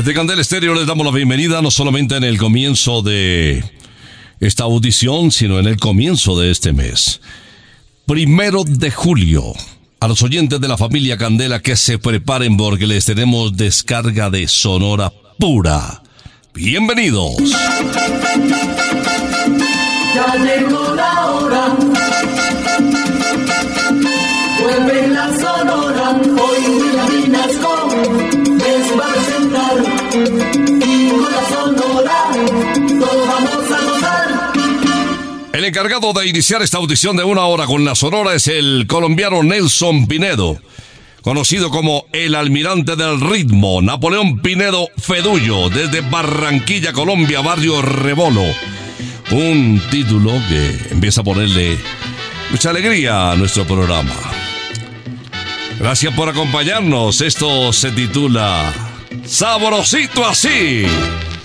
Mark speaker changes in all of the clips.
Speaker 1: Desde Candel Estéreo les damos la bienvenida no solamente en el comienzo de esta audición, sino en el comienzo de este mes. Primero de julio. A los oyentes de la familia Candela que se preparen porque les tenemos descarga de sonora pura. Bienvenidos. El encargado de iniciar esta audición de una hora con la sonora es el colombiano Nelson Pinedo, conocido como el almirante del ritmo, Napoleón Pinedo Fedullo, desde Barranquilla, Colombia, barrio Rebolo. Un título que empieza a ponerle mucha alegría a nuestro programa. Gracias por acompañarnos. Esto se titula Sabrosito así.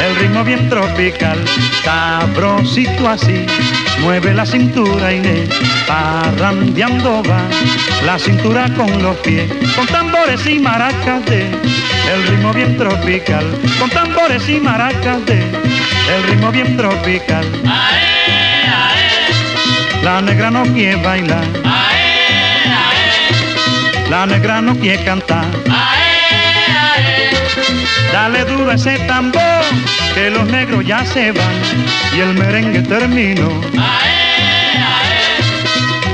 Speaker 2: el ritmo bien tropical, sabrosito así, mueve la cintura Inés, parrandeando va, la cintura con los pies, con tambores y maracas de, el ritmo bien tropical, con tambores y maracas de, el ritmo bien tropical. La negra no quiere bailar, la negra no quiere cantar. Dale duro ese tambor, que los negros ya se van y el merengue terminó.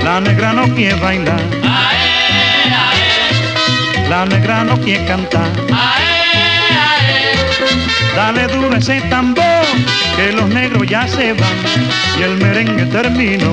Speaker 2: La negra no quiere bailar, la negra no quiere cantar. Dale duro ese tambor, que los negros ya se van y el merengue terminó.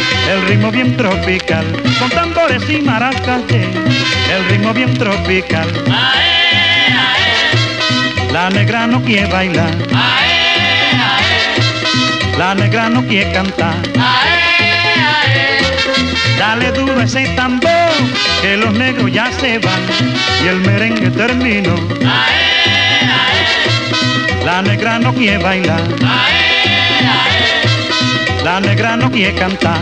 Speaker 2: el ritmo bien tropical, con tambores y maracas el ritmo bien tropical. La negra no quiere bailar, la negra no quiere cantar. Dale duro ese tambor, que los negros ya se van y el merengue terminó. La negra no quiere bailar, la negra no quiere cantar.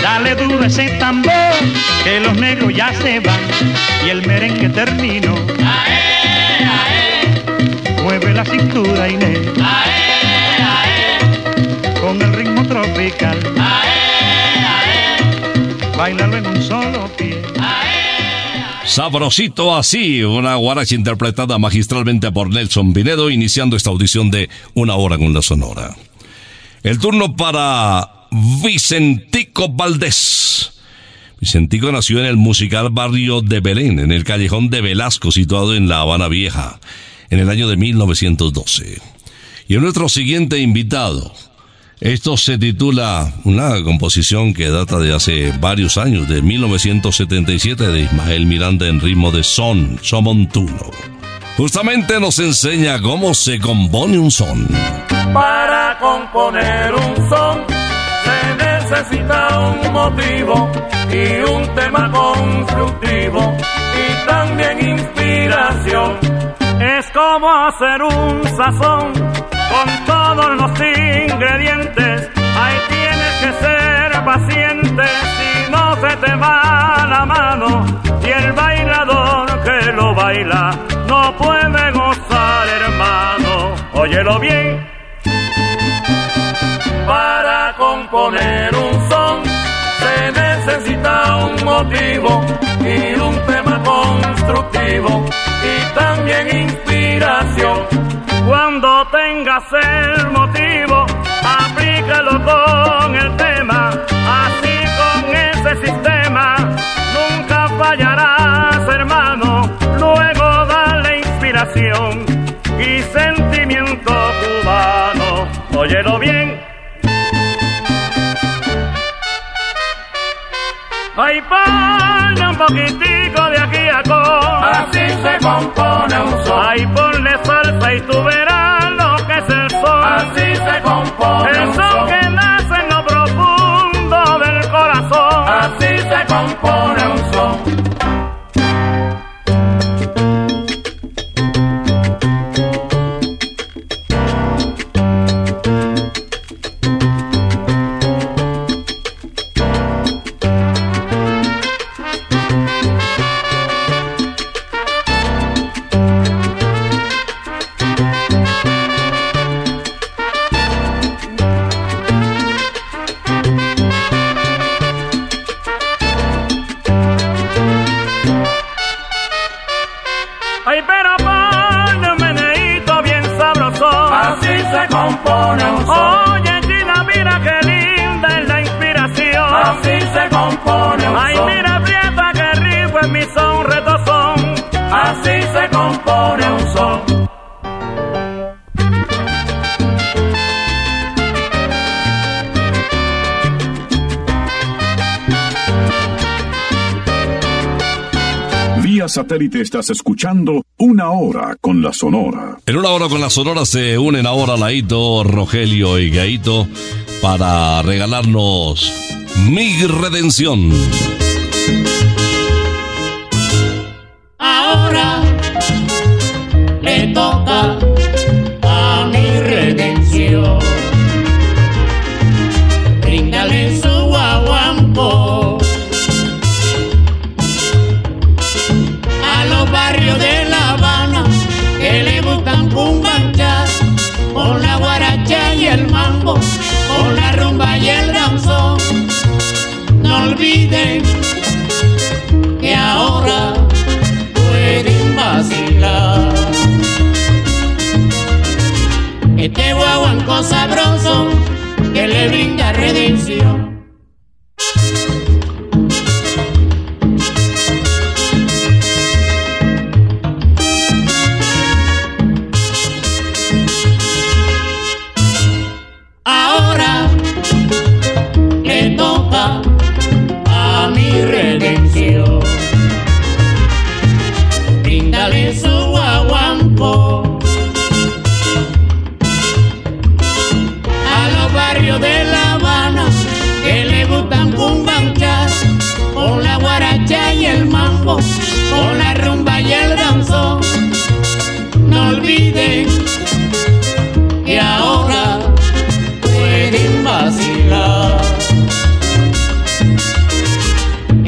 Speaker 2: Dale duro ese tambor, que los negros ya se van y el merengue terminó. Mueve la cintura Inés, con el ritmo tropical. Bailalo en un solo pie.
Speaker 1: Sabrosito así, una guaracha interpretada magistralmente por Nelson Pinedo, iniciando esta audición de Una hora con la Sonora. El turno para Vicentico Valdés. Vicentico nació en el musical barrio de Belén, en el callejón de Velasco, situado en La Habana Vieja, en el año de 1912. Y nuestro siguiente invitado. Esto se titula una composición que data de hace varios años, de 1977, de Ismael Miranda en ritmo de son, somontuno. Justamente nos enseña cómo se compone un son.
Speaker 3: Para componer un son se necesita un motivo y un tema constructivo y también inspiración. Es como hacer un sazón con todos los ingredientes. Ahí tienes que ser paciente si no se te va la mano y el bailador que lo baila no puede gozar, hermano. Óyelo bien. Para componer un son se necesita un motivo y un tema constructivo y también inspiración. Tengas el motivo, aplícalo con el tema, así con ese sistema nunca fallarás, hermano. Luego dale inspiración y sentimiento cubano. Óyelo bien. Ay, ponle un poquitico de aquí a con.
Speaker 4: Así se compone un son.
Speaker 3: Ay, ponle salsa y tú verás
Speaker 4: Así se compone
Speaker 5: Vía satélite estás escuchando Una Hora con la Sonora.
Speaker 1: En una hora con la Sonora se unen ahora Laito, Rogelio y Gaito para regalarnos Mi Redención.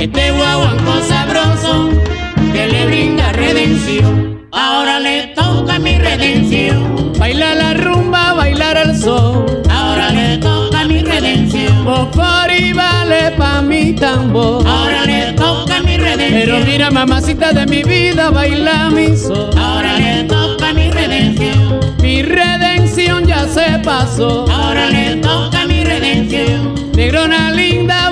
Speaker 6: Este guaguanco sabroso que le brinda redención. Ahora le toca mi redención. Baila la rumba, bailar el sol. Ahora le toca mi redención. Por y vale pa' mi tambor. Ahora le toca mi redención. Pero mira, mamacita de mi vida, baila mi sol. Ahora le toca mi redención. Mi redención ya se pasó. Ahora le toca mi redención. Negrona linda,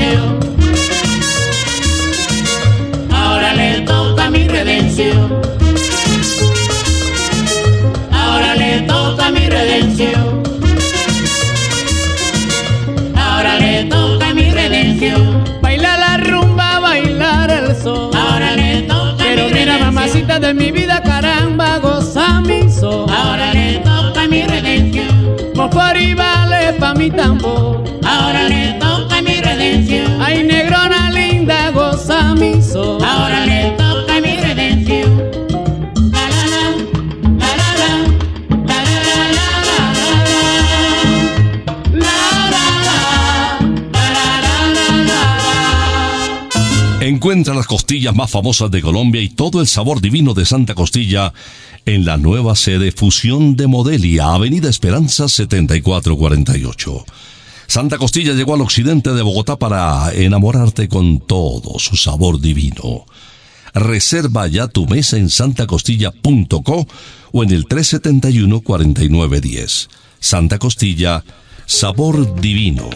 Speaker 6: redención. Ahora le toca mi redención. Ahora le toca mi redención. Ahora le toca mi redención. Baila la rumba, bailar el sol. Ahora le toca Pero
Speaker 7: mi
Speaker 6: mira,
Speaker 7: redención.
Speaker 6: mamacita de mi vida, caramba, goza mi sol.
Speaker 7: Ahora le toca mi redención.
Speaker 6: Mofari vale pa' mi tambor.
Speaker 7: Ahora le toca mi redención.
Speaker 6: Ay, negrona linda, goza mi sol.
Speaker 7: Ahora le toca mi redención. La la la, la la la, la la la la la la la, la la la la la la.
Speaker 1: Encuentra las costillas más famosas de Colombia y todo el sabor divino de Santa Costilla en la nueva sede Fusión de Modelia, Avenida Esperanza 7448. Santa Costilla llegó al occidente de Bogotá para enamorarte con todo su sabor divino. Reserva ya tu mesa en santacostilla.co o en el 371-4910. Santa Costilla, sabor divino.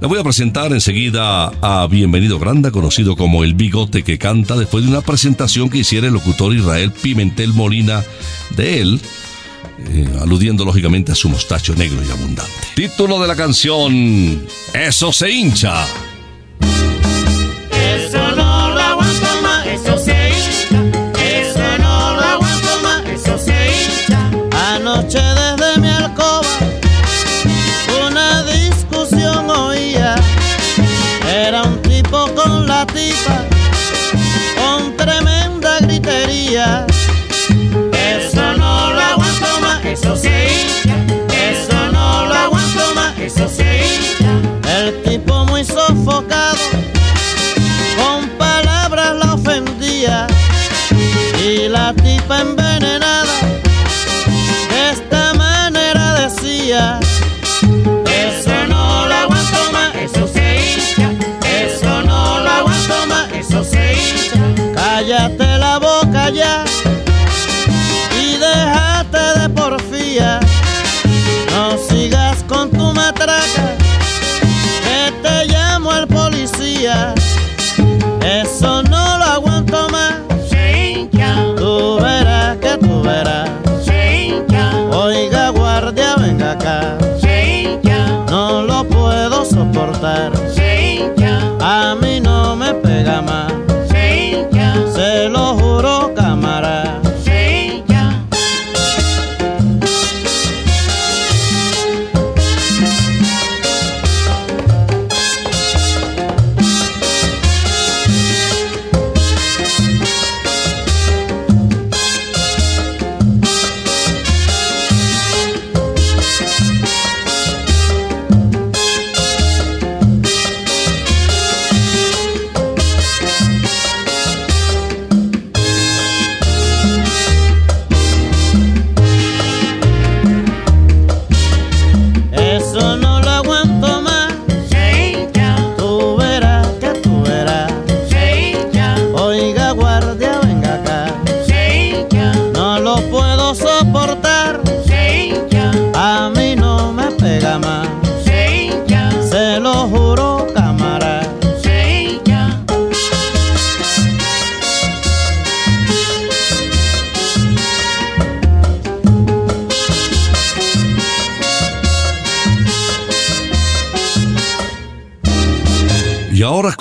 Speaker 1: Le voy a presentar enseguida a Bienvenido Granda, conocido como el bigote que canta, después de una presentación que hiciera el locutor Israel Pimentel Molina de él, eh, aludiendo lógicamente a su mostacho negro y abundante. Título de la canción, Eso se hincha.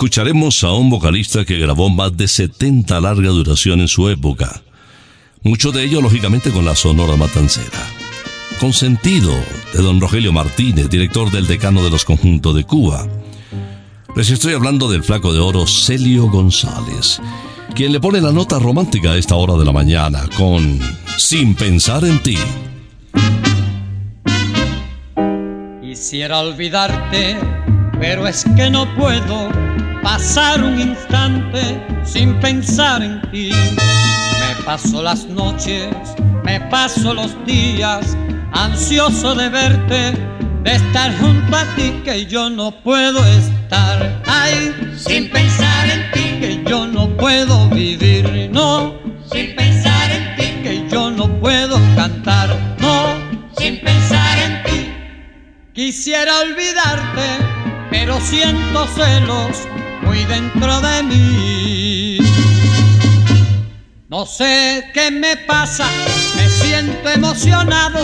Speaker 1: Escucharemos a un vocalista que grabó más de 70 larga duración en su época. Mucho de ello, lógicamente, con la Sonora Matancera. Consentido de don Rogelio Martínez, director del decano de los conjuntos de Cuba. Les estoy hablando del flaco de oro Celio González, quien le pone la nota romántica a esta hora de la mañana con Sin pensar en ti.
Speaker 7: Quisiera olvidarte, pero es que no puedo pasar un instante sin pensar en ti. Me paso las noches, me paso los días, ansioso de verte, de estar junto a ti, que yo no puedo estar. Ay, sin pensar en ti, que yo no puedo vivir, no. Sin pensar en ti, que yo no puedo cantar, no. Sin pensar en ti. Quisiera olvidarte, pero siento celos muy dentro de mí. No sé qué me pasa, me siento emocionado.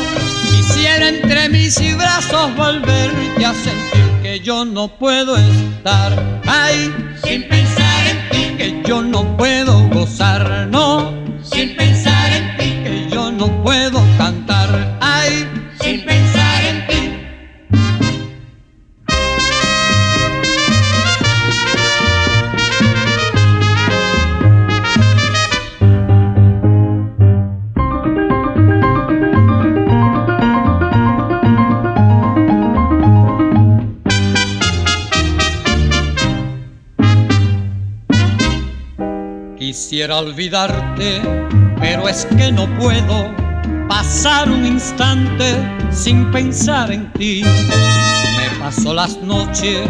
Speaker 7: Quisiera entre mis brazos volverte a sentir que yo no puedo estar. Ay, sin pensar en ti, que yo no puedo gozar, no. Sin pensar en ti, que yo no puedo Quisiera olvidarte, pero es que no puedo pasar un instante sin pensar en ti. Me paso las noches,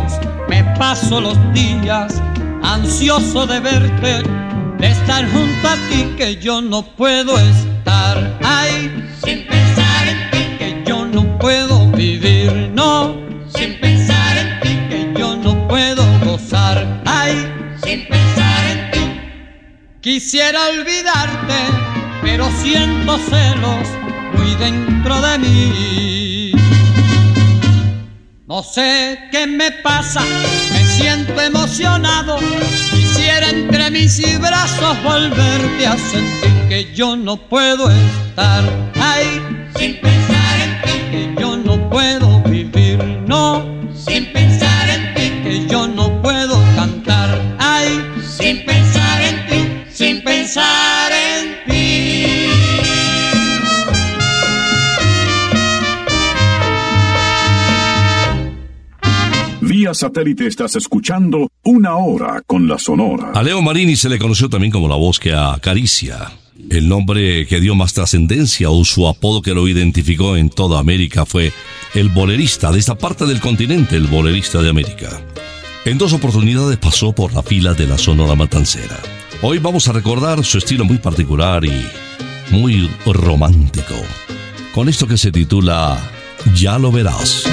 Speaker 7: me paso los días, ansioso de verte, de estar junto a ti, que yo no puedo estar. Ay, sin pensar en ti, que yo no puedo vivir, no. Quisiera olvidarte, pero siento celos muy dentro de mí. No sé qué me pasa, me siento emocionado. Quisiera entre mis brazos volverte a sentir que yo no puedo estar. Ay, sin pensar
Speaker 5: Vía satélite estás escuchando Una Hora con la Sonora.
Speaker 1: A Leo Marini se le conoció también como la voz que acaricia. El nombre que dio más trascendencia o su apodo que lo identificó en toda América fue el bolerista de esta parte del continente, el bolerista de América. En dos oportunidades pasó por la fila de la Sonora Matancera. Hoy vamos a recordar su estilo muy particular y muy romántico, con esto que se titula Ya lo verás.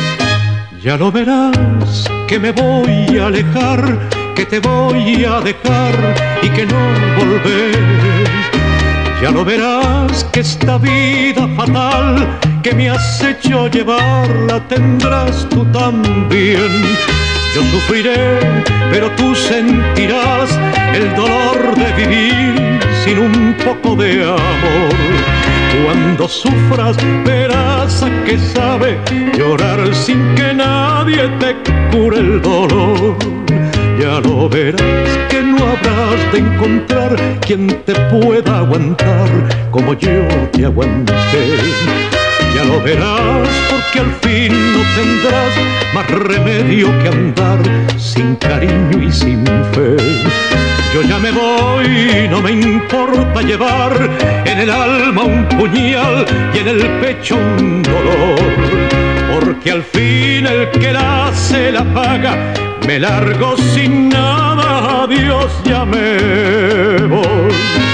Speaker 8: Ya lo verás que me voy a alejar que te voy a dejar y que no volver. Ya lo verás que esta vida fatal que me has hecho llevar la tendrás tú también. Yo sufriré, pero tú sentirás el dolor de vivir sin un poco de amor. Cuando sufras verás a que sabe llorar sin que nadie te cure el dolor. Ya lo verás que no habrás de encontrar quien te pueda aguantar como yo te aguanté. Ya lo verás porque al fin no tendrás más remedio que andar sin cariño y sin fe. Yo ya me voy, no me importa llevar en el alma un puñal y en el pecho un dolor. Porque al fin el que la hace la paga, me largo sin nada, adiós ya me voy.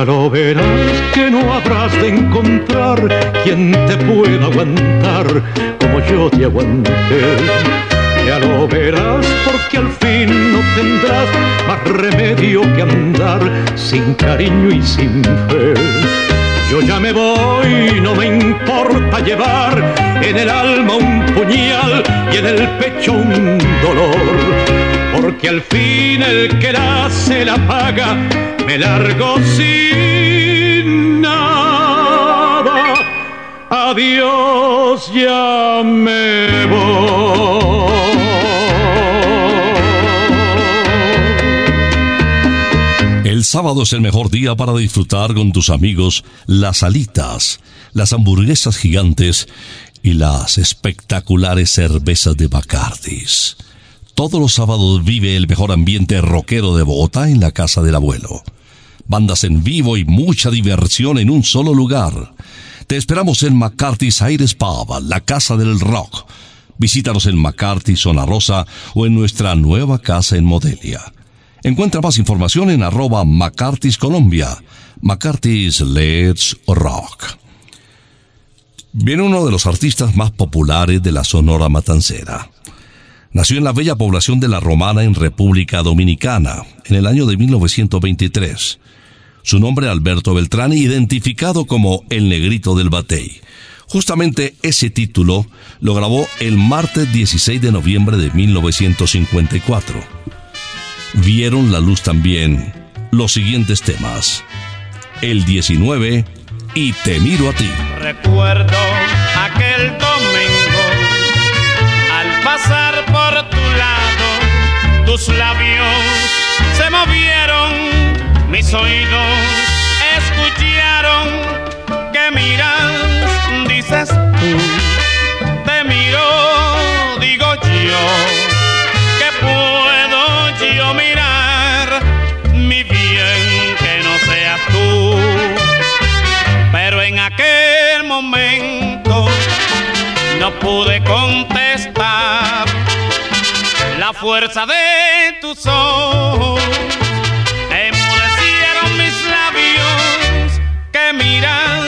Speaker 8: Ya lo verás que no habrás de encontrar quien te pueda aguantar como yo te aguanté. Ya lo verás porque al fin no tendrás más remedio que andar sin cariño y sin fe. Yo ya me voy, no me importa llevar en el alma un puñal y en el pecho un dolor porque al fin el que la hace la paga, me largo sin nada. Adiós, ya.
Speaker 1: El sábado es el mejor día para disfrutar con tus amigos las alitas, las hamburguesas gigantes y las espectaculares cervezas de Bacardis. Todos los sábados vive el mejor ambiente rockero de Bogotá en la casa del abuelo. Bandas en vivo y mucha diversión en un solo lugar. Te esperamos en McCarthy's Aires Pub, la casa del rock. Visítanos en McCarthy Zona Rosa o en nuestra nueva casa en Modelia. Encuentra más información en arroba McCarthy's Colombia. McCarthy's Let's Rock. Viene uno de los artistas más populares de la Sonora Matancera. Nació en la bella población de La Romana en República Dominicana en el año de 1923. Su nombre Alberto Beltrán, identificado como el Negrito del Batey. Justamente ese título lo grabó el martes 16 de noviembre de 1954. Vieron la luz también los siguientes temas. El 19 y Te miro a ti.
Speaker 3: Recuerdo aquel tus labios. Se movieron, mis oídos escucharon que miras, dices tú, te miro, digo yo, que puedo yo mirar, mi bien que no seas tú, pero en aquel momento no pude contestar la fuerza de tus ojos. Emudecieron mis labios que miran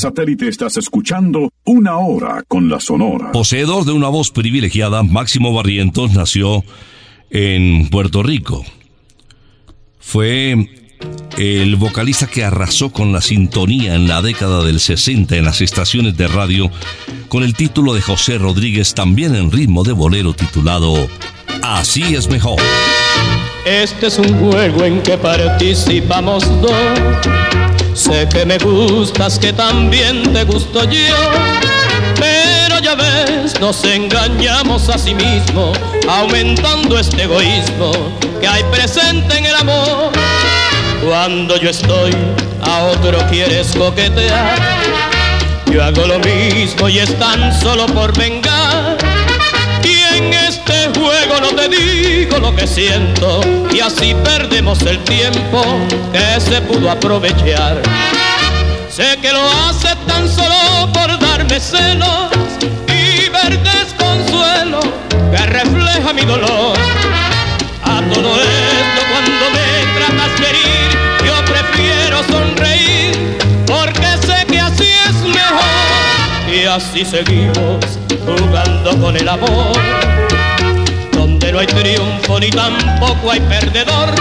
Speaker 5: satélite estás escuchando Una Hora con la Sonora.
Speaker 1: Poseedor de una voz privilegiada, Máximo Barrientos nació en Puerto Rico. Fue el vocalista que arrasó con la sintonía en la década del 60 en las estaciones de radio con el título de José Rodríguez, también en ritmo de bolero titulado Así es mejor.
Speaker 9: Este es un juego en que participamos dos. Sé que me gustas, que también te gusto yo. Pero ya ves, nos engañamos a sí mismos, aumentando este egoísmo que hay presente en el amor. Cuando yo estoy, a otro quieres coquetear. Yo hago lo mismo y es tan solo por vengar. Juego no te digo lo que siento y así perdemos el tiempo que se pudo aprovechar. Sé que lo hace tan solo por darme celos y ver desconsuelo que refleja mi dolor. A todo esto cuando me tratas de herir, yo prefiero sonreír porque sé que así es mejor. Y así seguimos jugando con el amor, donde no hay triunfo ni tampoco hay perdedor.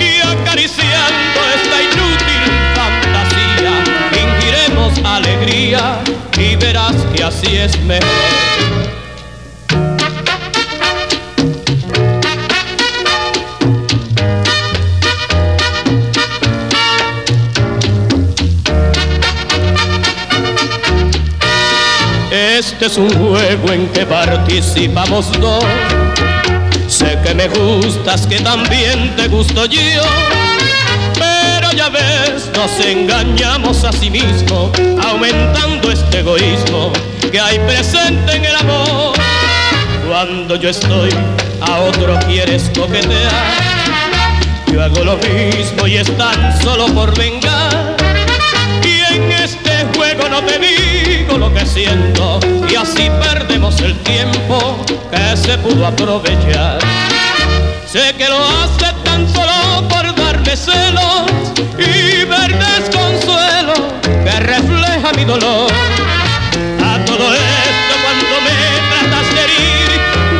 Speaker 9: Y acariciando esta inútil fantasía, fingiremos alegría y verás que así es mejor. Es un juego en que participamos dos. Sé que me gustas, que también te gusto yo. Pero ya ves, nos engañamos a sí mismos, aumentando este egoísmo que hay presente en el amor. Cuando yo estoy, a otro quieres coquetear. Yo hago lo mismo y es tan solo por vengar. Y en este juego no te digo lo que siento y así perdemos el tiempo que se pudo aprovechar. Sé que lo hace tan solo por darme celos y ver desconsuelo que refleja mi dolor. A todo esto cuando me tratas de herir,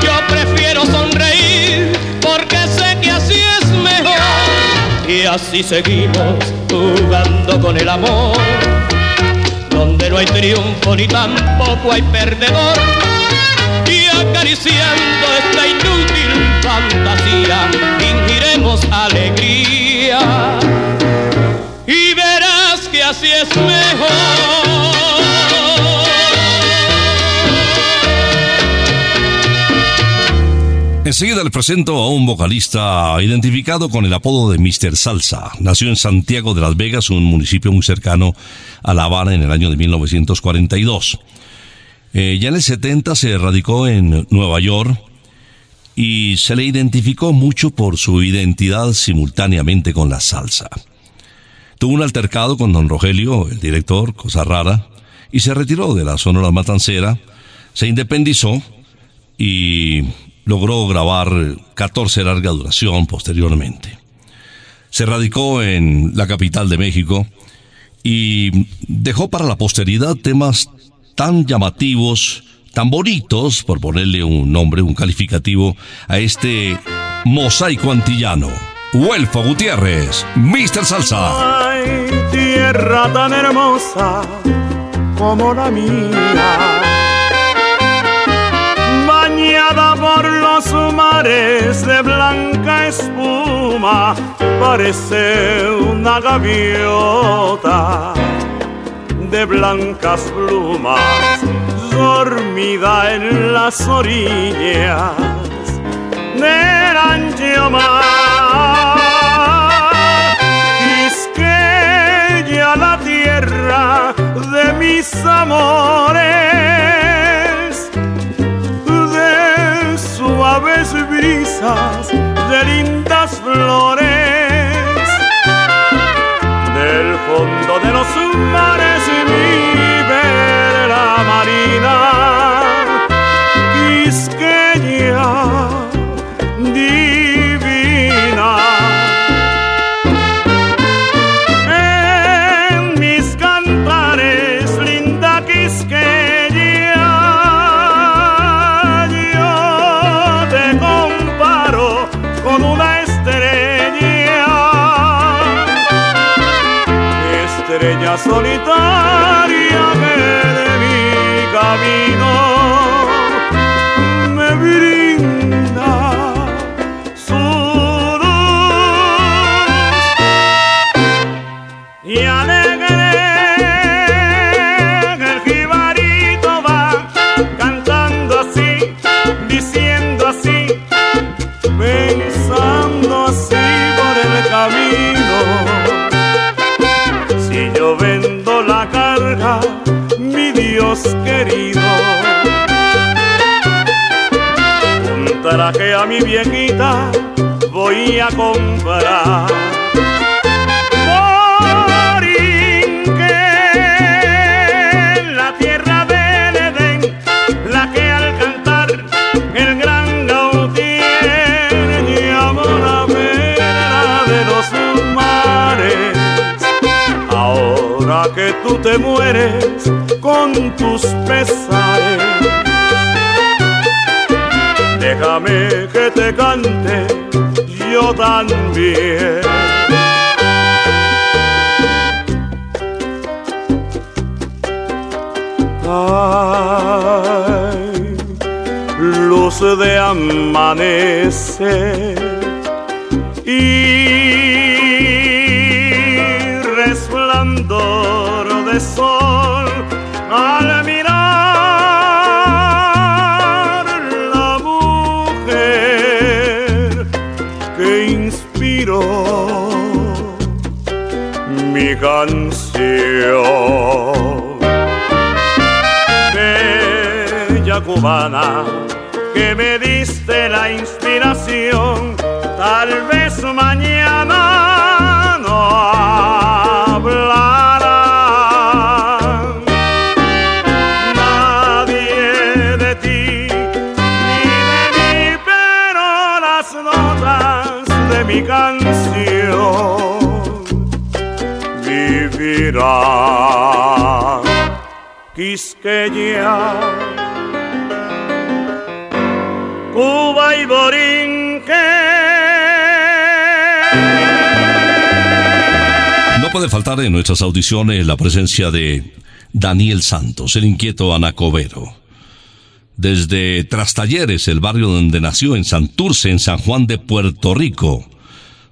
Speaker 9: yo prefiero sonreír porque sé que así es mejor. Y así seguimos jugando con el amor, hay triunfo ni tampoco hay perdedor. Y acariciando esta inútil fantasía, fingiremos alegría. Y verás que así es mejor.
Speaker 1: Enseguida le presento a un vocalista identificado con el apodo de Mr. Salsa. Nació en Santiago de las Vegas, un municipio muy cercano a La Habana en el año de 1942. Eh, ya en el 70 se radicó en Nueva York y se le identificó mucho por su identidad simultáneamente con la salsa. Tuvo un altercado con don Rogelio, el director, cosa rara, y se retiró de la Sonora Matancera, se independizó y logró grabar 14 larga duración posteriormente. Se radicó en la capital de México y dejó para la posteridad temas tan llamativos, tan bonitos, por ponerle un nombre, un calificativo, a este mosaico antillano. Huelfo Gutiérrez, Mr. Salsa.
Speaker 3: Tierra tan hermosa como la mía, de blanca espuma, parece una gaviota de blancas plumas, dormida en las orillas del ancho mar. Quisqueya la tierra de mis amores, brisas de lindas flores. Del fondo de los mares solitaria querido. Un traje a mi viejita voy a comprar. en la tierra del Edén, la que al cantar el gran Gautier llamó la pena de los mares que tú te mueres tus pesares. Déjame que te cante yo también. Ay, luz de amanecer y de sol al mirar la mujer que inspiró mi canción. Bella cubana que me diste la inspiración, mi canción vivirán. Quisqueya, Cuba y Borinque.
Speaker 1: No puede faltar en nuestras audiciones la presencia de Daniel Santos, el inquieto anacobero. Desde Trastalleres, el barrio donde nació, en Santurce, en San Juan de Puerto Rico.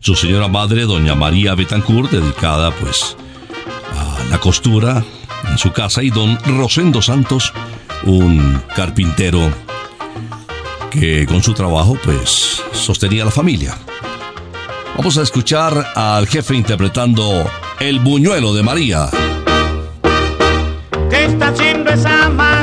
Speaker 1: Su señora madre, doña María Betancourt, dedicada pues a la costura en su casa, y don Rosendo Santos, un carpintero que con su trabajo pues sostenía la familia. Vamos a escuchar al jefe interpretando El buñuelo de María.
Speaker 6: ¿Qué está haciendo esa María?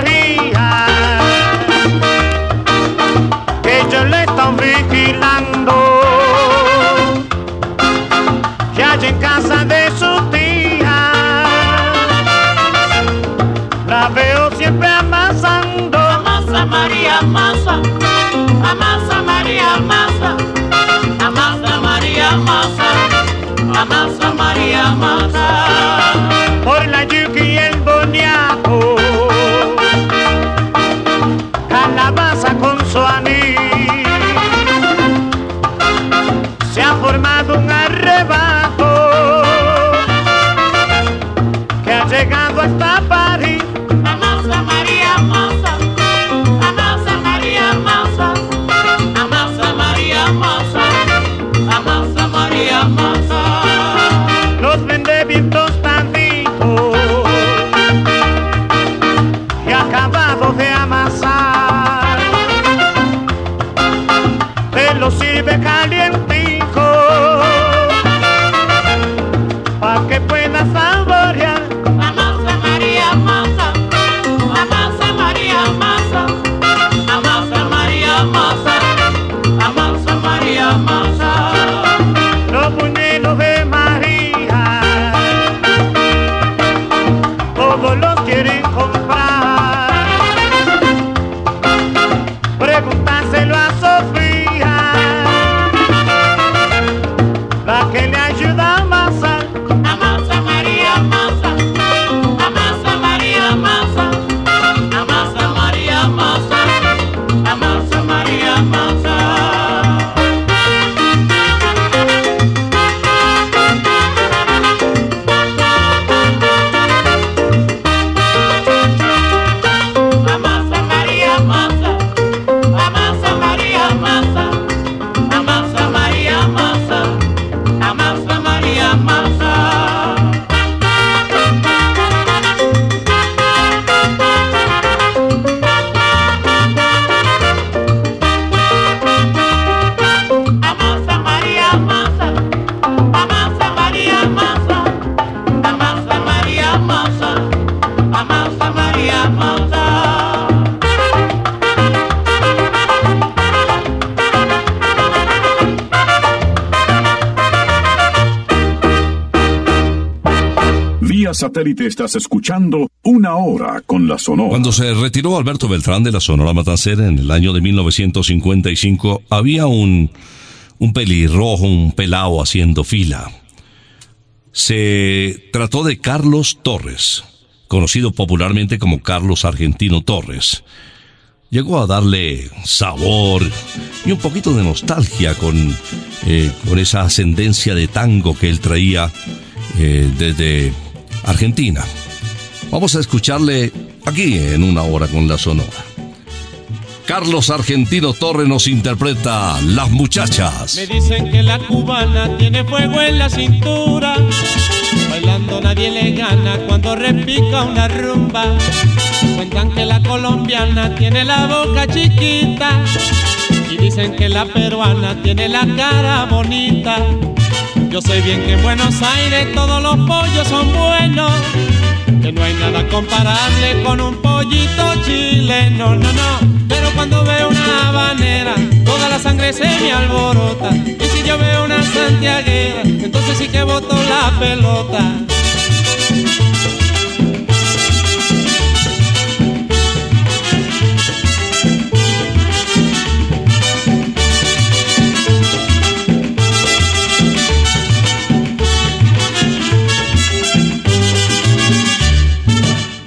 Speaker 5: Satélite estás escuchando Una Hora con la Sonora.
Speaker 1: Cuando se retiró Alberto Beltrán de la Sonora Matancera en el año de 1955, había un, un pelirrojo, un pelao haciendo fila. Se trató de Carlos Torres, conocido popularmente como Carlos Argentino Torres. Llegó a darle sabor y un poquito de nostalgia con, eh, con esa ascendencia de tango que él traía eh, desde Argentina. Vamos a escucharle aquí en una hora con la Sonora. Carlos Argentino Torre nos interpreta Las Muchachas.
Speaker 10: Me dicen que la cubana tiene fuego en la cintura. Bailando nadie le gana cuando repica una rumba. Cuentan que la colombiana tiene la boca chiquita. Y dicen que la peruana tiene la cara bonita. Yo sé bien que en Buenos Aires todos los pollos son buenos, que no hay nada comparable con un pollito chileno, no, no. Pero cuando veo una habanera, toda la sangre se me alborota. Y si yo veo una santiaguera, entonces sí que boto la pelota.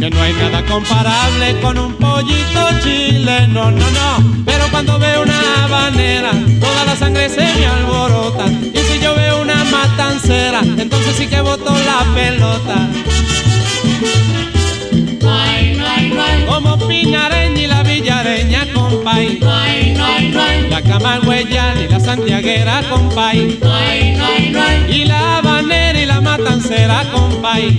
Speaker 10: Que no hay nada comparable con un pollito chileno, no, no. Pero cuando veo una habanera, toda la sangre se me alborota. Y si yo veo una matancera, entonces sí que boto la pelota. Como Pinareña y la Villareña, compay. La Camagüeya y la Santiaguera, compay. Y la Habanera y la Matancera, compay.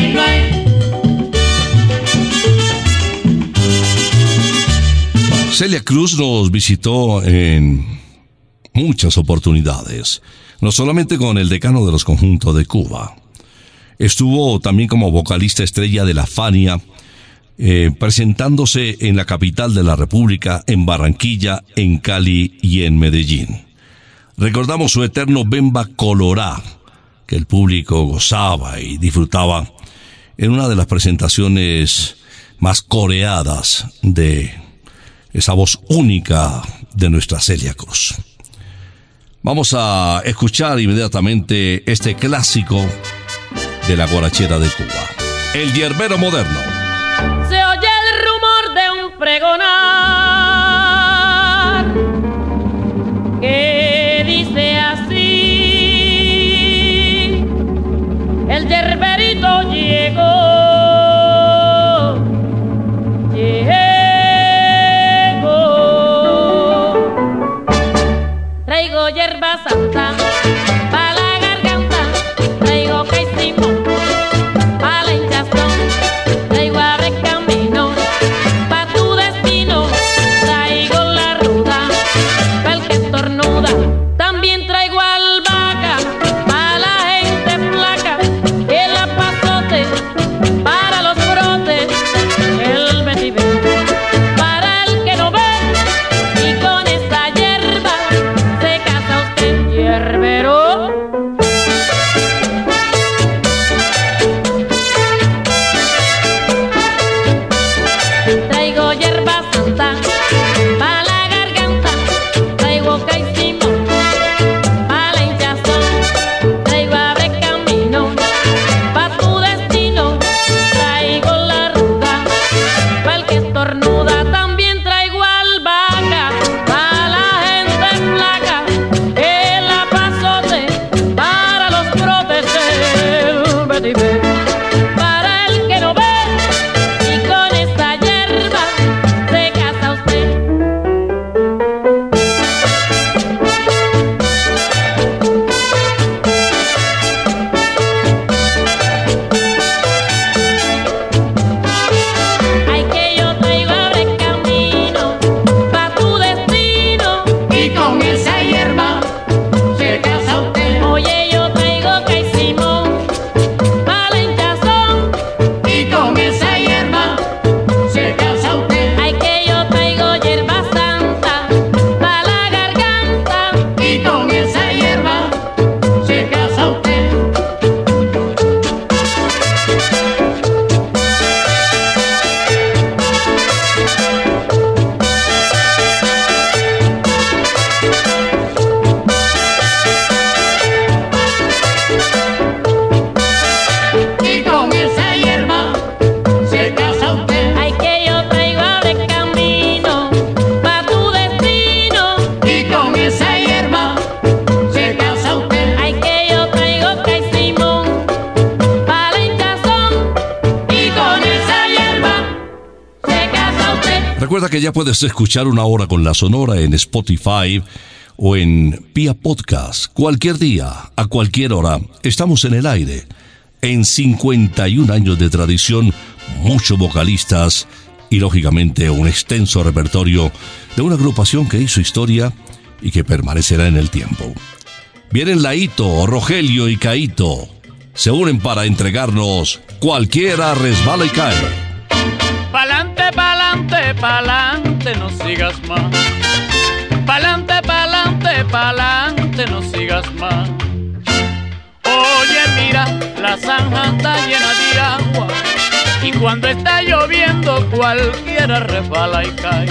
Speaker 1: Celia Cruz nos visitó en muchas oportunidades, no solamente con el decano de los conjuntos de Cuba, estuvo también como vocalista estrella de la Fania, eh, presentándose en la capital de la República, en Barranquilla, en Cali y en Medellín. Recordamos su eterno Bemba Colorá, que el público gozaba y disfrutaba en una de las presentaciones más coreadas de esa voz única de nuestra Celia Cruz. Vamos a escuchar inmediatamente este clásico de la guarachera de Cuba, el hierbero moderno.
Speaker 11: Se oye el rumor de un pregonar que dice así, el yerberito
Speaker 1: puedes escuchar una hora con la Sonora en Spotify o en Pia Podcast cualquier día, a cualquier hora. Estamos en el aire. En 51 años de tradición, muchos vocalistas y lógicamente un extenso repertorio de una agrupación que hizo historia y que permanecerá en el tiempo. Vienen Laito, Rogelio y Caito. Se unen para entregarnos Cualquiera resbala y cae.
Speaker 6: Pa'lante, pa'lante, pa'lante, no sigas más. Pa'lante, pa'lante, pa'lante, no sigas más. Oye, mira, la zanja está llena de agua. Y cuando está lloviendo, cualquiera resbala y cae.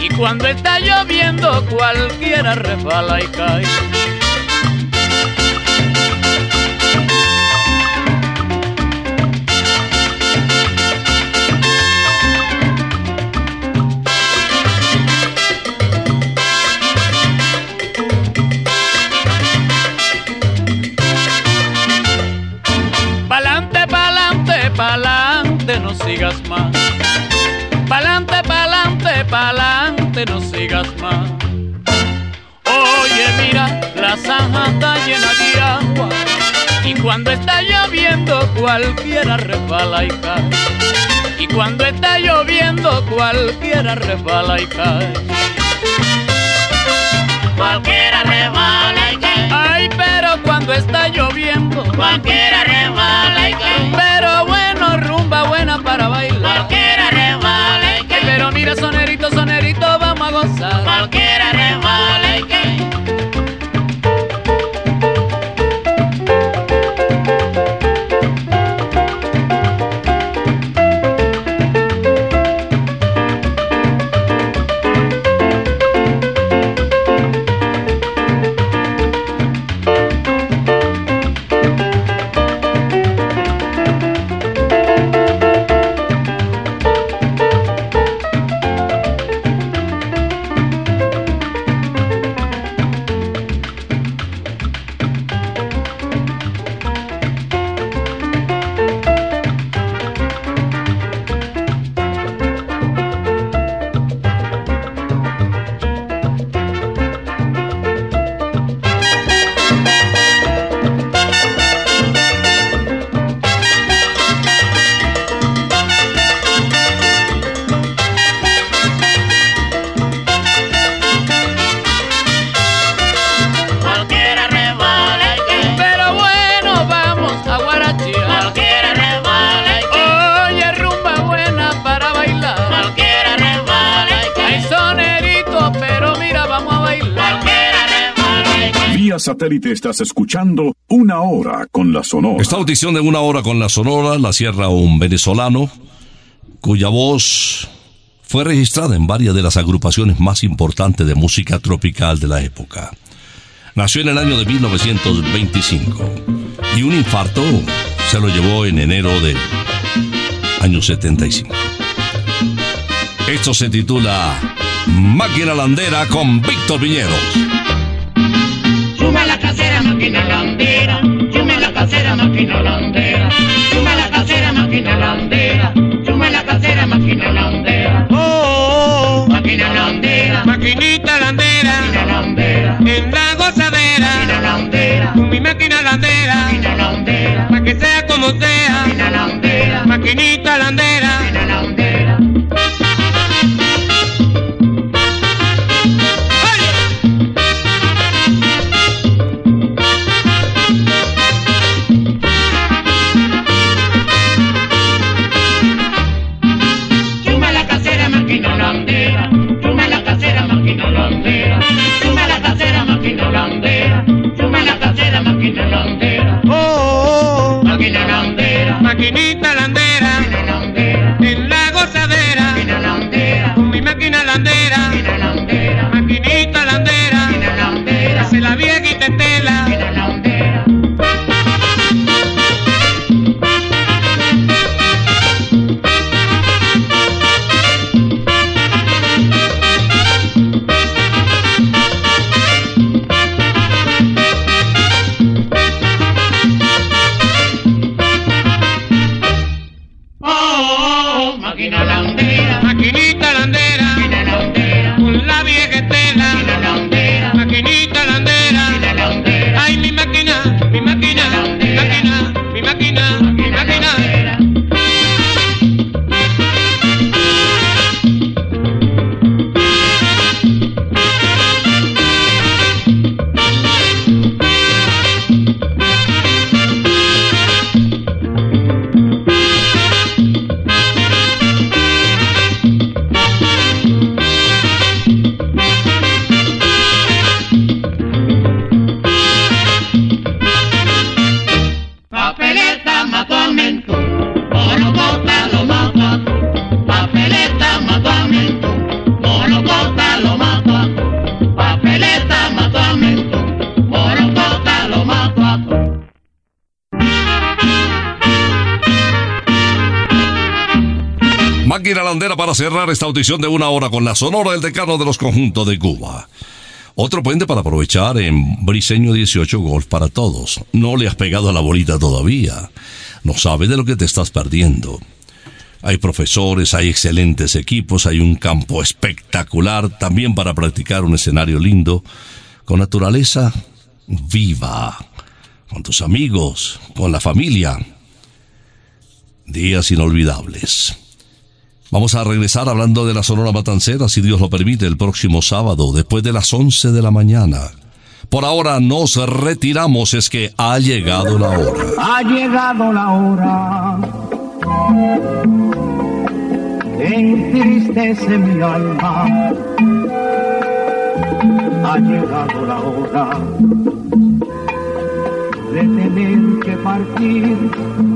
Speaker 6: Y cuando está lloviendo, cualquiera resbala y cae. Pa'lante, no sigas más. Oye, mira, la zanja está llena de agua. Y cuando está lloviendo, cualquiera resbala y cae. Y cuando está lloviendo, cualquiera resbala y cae.
Speaker 7: Cualquiera resbala y cae.
Speaker 6: Ay, pero cuando está lloviendo,
Speaker 7: Cualquiera resbala y cae.
Speaker 6: pero bueno, rumba buena para bailar.
Speaker 7: Cualquiera resbala y cae.
Speaker 6: pero mira, sonerito, sonerito, vamos a
Speaker 5: satélite estás escuchando Una Hora con la Sonora.
Speaker 1: Esta audición de Una Hora con la Sonora la cierra un venezolano cuya voz fue registrada en varias de las agrupaciones más importantes de música tropical de la época. Nació en el año de 1925 y un infarto se lo llevó en enero del año 75. Esto se titula Máquina Landera con Víctor Viñeros.
Speaker 7: Máquina landera. Chume la casera, máquina landera. Chume la casera, máquina landera. Chume la casera, máquina landera.
Speaker 12: Oh, oh, oh.
Speaker 7: Máquina landera.
Speaker 12: Maquinita landera.
Speaker 7: Máquina landera.
Speaker 12: En la gozadera.
Speaker 7: Máquina landera.
Speaker 12: Con mi máquina landera.
Speaker 7: Máquina landera.
Speaker 12: Pa' que sea como sea.
Speaker 7: Máquina landera.
Speaker 12: Maquinita landera.
Speaker 7: Máquina landera
Speaker 1: para cerrar esta audición de una hora con la sonora del decano de los conjuntos de Cuba. Otro puente para aprovechar en Briseño 18 Golf para todos. No le has pegado a la bolita todavía. No sabes de lo que te estás perdiendo. Hay profesores, hay excelentes equipos, hay un campo espectacular también para practicar un escenario lindo, con naturaleza viva, con tus amigos, con la familia. Días inolvidables. Vamos a regresar hablando de la Sonora Matancera, si Dios lo permite, el próximo sábado, después de las 11 de la mañana. Por ahora nos retiramos, es que ha llegado la hora.
Speaker 13: Ha llegado la hora. Entristece mi alma. Ha llegado la hora de tener que partir.